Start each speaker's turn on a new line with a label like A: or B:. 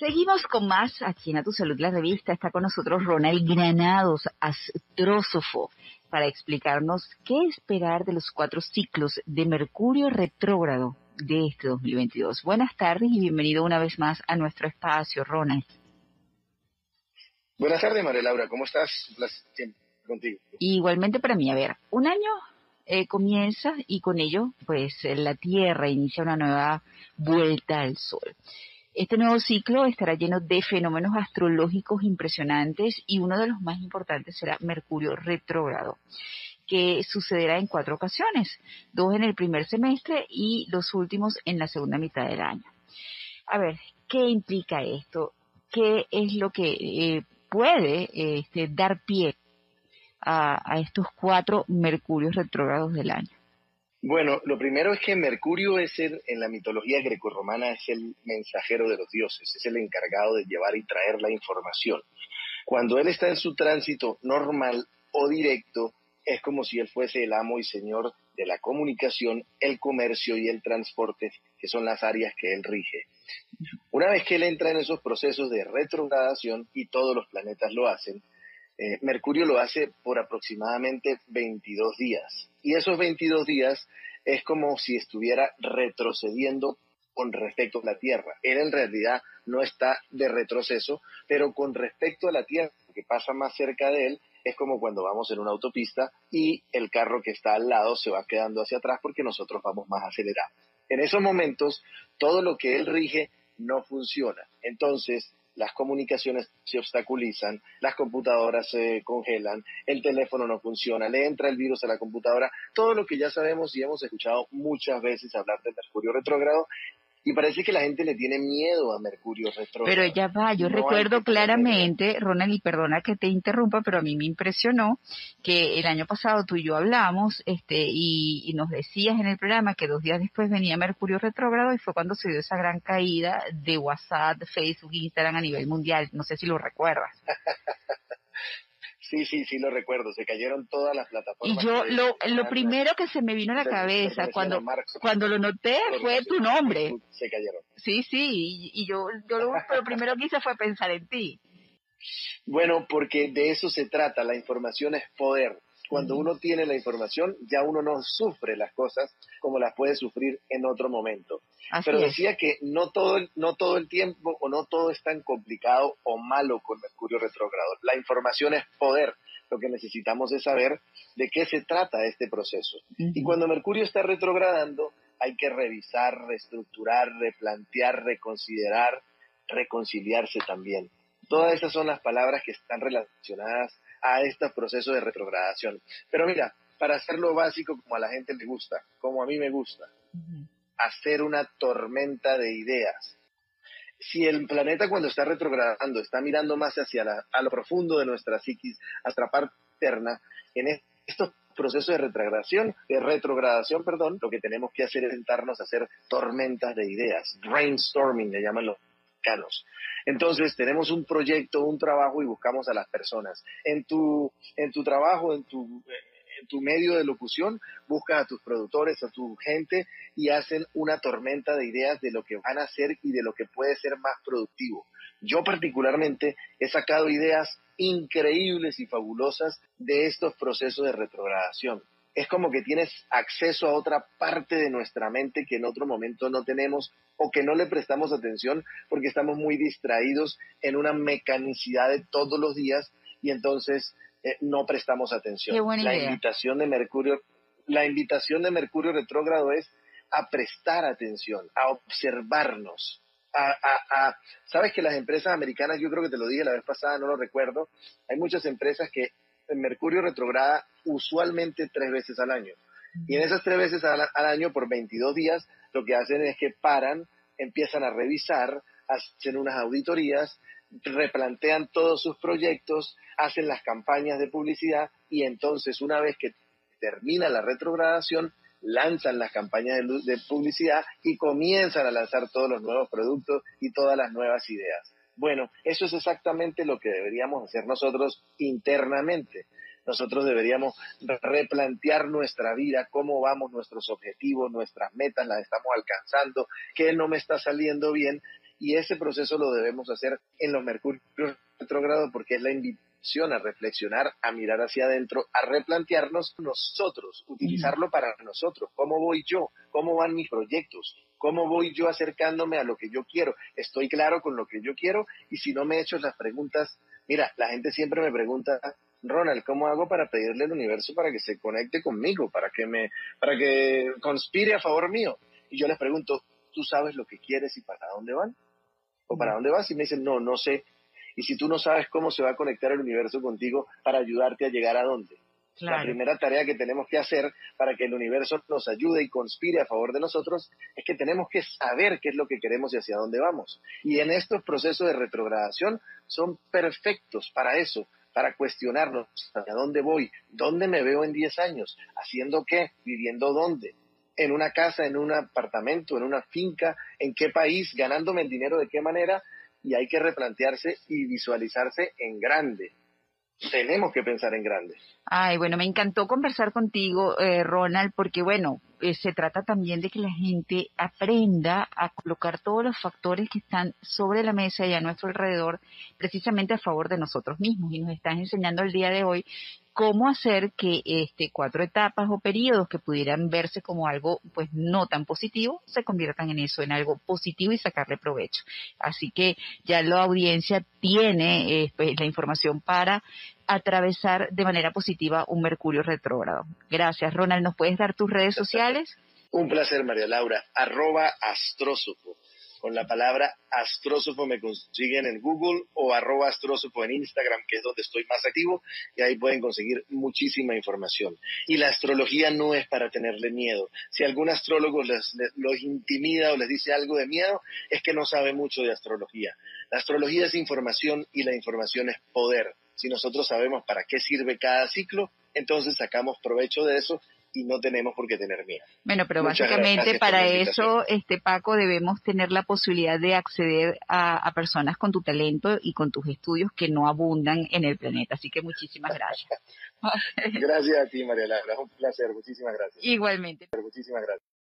A: Seguimos con más aquí en A Tu Salud, la revista. Está con nosotros Ronald Granados, astrósofo, para explicarnos qué esperar de los cuatro ciclos de Mercurio retrógrado de este 2022. Buenas tardes y bienvenido una vez más a nuestro espacio, Ronald.
B: Buenas tardes, María Laura. ¿Cómo estás? Contigo.
A: Igualmente para mí. A ver, un año eh, comienza y con ello, pues, la Tierra inicia una nueva vuelta al Sol. Este nuevo ciclo estará lleno de fenómenos astrológicos impresionantes y uno de los más importantes será Mercurio retrógrado, que sucederá en cuatro ocasiones, dos en el primer semestre y los últimos en la segunda mitad del año. A ver, ¿qué implica esto? ¿Qué es lo que eh, puede este, dar pie a, a estos cuatro Mercurios retrógrados del año?
B: Bueno, lo primero es que Mercurio es el, en la mitología grecorromana es el mensajero de los dioses, es el encargado de llevar y traer la información. Cuando él está en su tránsito normal o directo, es como si él fuese el amo y señor de la comunicación, el comercio y el transporte, que son las áreas que él rige. Una vez que él entra en esos procesos de retrogradación, y todos los planetas lo hacen, eh, Mercurio lo hace por aproximadamente 22 días. Y esos 22 días es como si estuviera retrocediendo con respecto a la Tierra. Él en realidad no está de retroceso, pero con respecto a la Tierra, que pasa más cerca de él, es como cuando vamos en una autopista y el carro que está al lado se va quedando hacia atrás porque nosotros vamos más acelerados. En esos momentos, todo lo que él rige no funciona. Entonces, las comunicaciones se obstaculizan, las computadoras se congelan, el teléfono no funciona, le entra el virus a la computadora, todo lo que ya sabemos y hemos escuchado muchas veces hablar de Mercurio retrógrado y parece que la gente le tiene miedo a Mercurio retrógrado.
A: Pero ya va, yo recuerdo claramente, Ronald, y perdona que te interrumpa, pero a mí me impresionó que el año pasado tú y yo hablamos este, y, y nos decías en el programa que dos días después venía Mercurio retrógrado y fue cuando se dio esa gran caída de WhatsApp, Facebook, Instagram a nivel mundial. No sé si lo recuerdas.
B: Sí, sí, sí lo recuerdo, se cayeron todas las plataformas.
A: Y yo lo, lo primero que se me vino a la cabeza cuando, cuando lo noté fue tu nombre.
B: Se cayeron.
A: Sí, sí, y, yo, yo lo, lo primero que hice fue pensar en ti.
B: Bueno, porque de eso se trata, la información es poder. Cuando uno tiene la información, ya uno no sufre las cosas como las puede sufrir en otro momento. Pero decía que no todo, el, no todo el tiempo o no todo es tan complicado o malo con Mercurio retrógrado. La información es poder. Lo que necesitamos es saber de qué se trata este proceso. Y cuando Mercurio está retrogradando, hay que revisar, reestructurar, replantear, reconsiderar, reconciliarse también. Todas esas son las palabras que están relacionadas a este proceso de retrogradación. Pero mira, para hacerlo básico como a la gente le gusta, como a mí me gusta, hacer una tormenta de ideas. Si el planeta cuando está retrogradando está mirando más hacia la, a lo profundo de nuestra psiquis, hasta la parte interna, en estos procesos de retrogradación, de retrogradación, perdón, lo que tenemos que hacer es sentarnos a hacer tormentas de ideas, brainstorming le llaman los Entonces, tenemos un proyecto, un trabajo y buscamos a las personas. En tu, en tu trabajo, en tu, en tu medio de locución, buscas a tus productores, a tu gente y hacen una tormenta de ideas de lo que van a hacer y de lo que puede ser más productivo. Yo particularmente he sacado ideas increíbles y fabulosas de estos procesos de retrogradación es como que tienes acceso a otra parte de nuestra mente que en otro momento no tenemos o que no le prestamos atención porque estamos muy distraídos en una mecanicidad de todos los días y entonces eh, no prestamos atención. la invitación de Mercurio, la invitación de Mercurio retrógrado es a prestar atención, a observarnos, a, a, sabes que las empresas americanas, yo creo que te lo dije la vez pasada, no lo recuerdo, hay muchas empresas que Mercurio retrograda usualmente tres veces al año. Y en esas tres veces al, año, por 22 días, lo que hacen es que paran, empiezan a revisar, hacen unas auditorías, replantean todos sus proyectos, hacen las campañas de publicidad y entonces una vez que termina la retrogradación, lanzan las campañas de, publicidad y comienzan a lanzar todos los nuevos productos y todas las nuevas ideas. Bueno, eso es exactamente lo que deberíamos hacer nosotros internamente. nosotros deberíamos replantear nuestra vida, cómo vamos, nuestros objetivos, nuestras metas, las estamos alcanzando, qué no me está saliendo bien. Y ese proceso lo debemos hacer en los Mercurios retrógrados porque es la invitación a reflexionar, a mirar hacia adentro, a replantearnos nosotros, utilizarlo para nosotros. ¿Cómo voy yo? ¿Cómo van mis proyectos? ¿Cómo voy yo acercándome a lo que yo quiero? ¿Estoy claro con lo que yo quiero? Y si no me he hecho las preguntas, mira, la gente siempre me pregunta, Ronald, ¿cómo hago para pedirle al universo para que se conecte conmigo, para que me, para que conspire a favor mío? Y yo les pregunto, ¿tú sabes lo que quieres y para dónde van? ¿O para dónde vas? Y me dicen, no, no sé. Y si tú no sabes cómo se va a conectar el universo contigo para ayudarte a llegar a dónde. La primera tarea que tenemos que hacer para que el universo nos ayude y conspire a favor de nosotros es que tenemos que saber qué es lo que queremos y hacia dónde vamos. Y en estos procesos de retrogradación son perfectos para eso, para cuestionarnos hacia dónde voy, dónde me veo en 10 años, haciendo qué, viviendo dónde, en una casa, en un apartamento, en una finca, en qué país, ganándome el dinero de qué manera, y hay que replantearse y visualizarse en grande tenemos que pensar en grande.
A: Ay, bueno, me encantó conversar contigo, eh, Ronald, porque bueno, eh, se trata también de que la gente aprenda a colocar todos los factores que están sobre la mesa y a nuestro alrededor, precisamente a favor de nosotros mismos. Y nos están enseñando el día de hoy cómo hacer que este cuatro etapas o periodos que pudieran verse como algo pues no tan positivo se conviertan en eso, en algo positivo y sacarle provecho. Así que ya la audiencia tiene eh, pues, la información para atravesar de manera positiva un Mercurio retrógrado. Gracias, Ronald. ¿Nos puedes dar tus redes sociales?
B: Un placer, María Laura. Arroba astrósofo con la palabra astrósofo me consiguen en Google o arroba astrósofo en Instagram, que es donde estoy más activo, y ahí pueden conseguir muchísima información. Y la astrología no es para tenerle miedo. Si algún astrólogo les, los intimida o les dice algo de miedo, es que no sabe mucho de astrología. La astrología es información y la información es poder. Si nosotros sabemos para qué sirve cada ciclo, entonces sacamos provecho de eso y no tenemos por qué tener miedo.
A: Bueno, pero básicamente para eso, este Paco, debemos tener la posibilidad de acceder a, personas con tu talento y con tus estudios que no abundan en el planeta. Así que muchísimas gracias.
B: gracias a ti, María Laura. Un placer. Muchísimas gracias.
A: Igualmente.
B: Muchísimas gracias.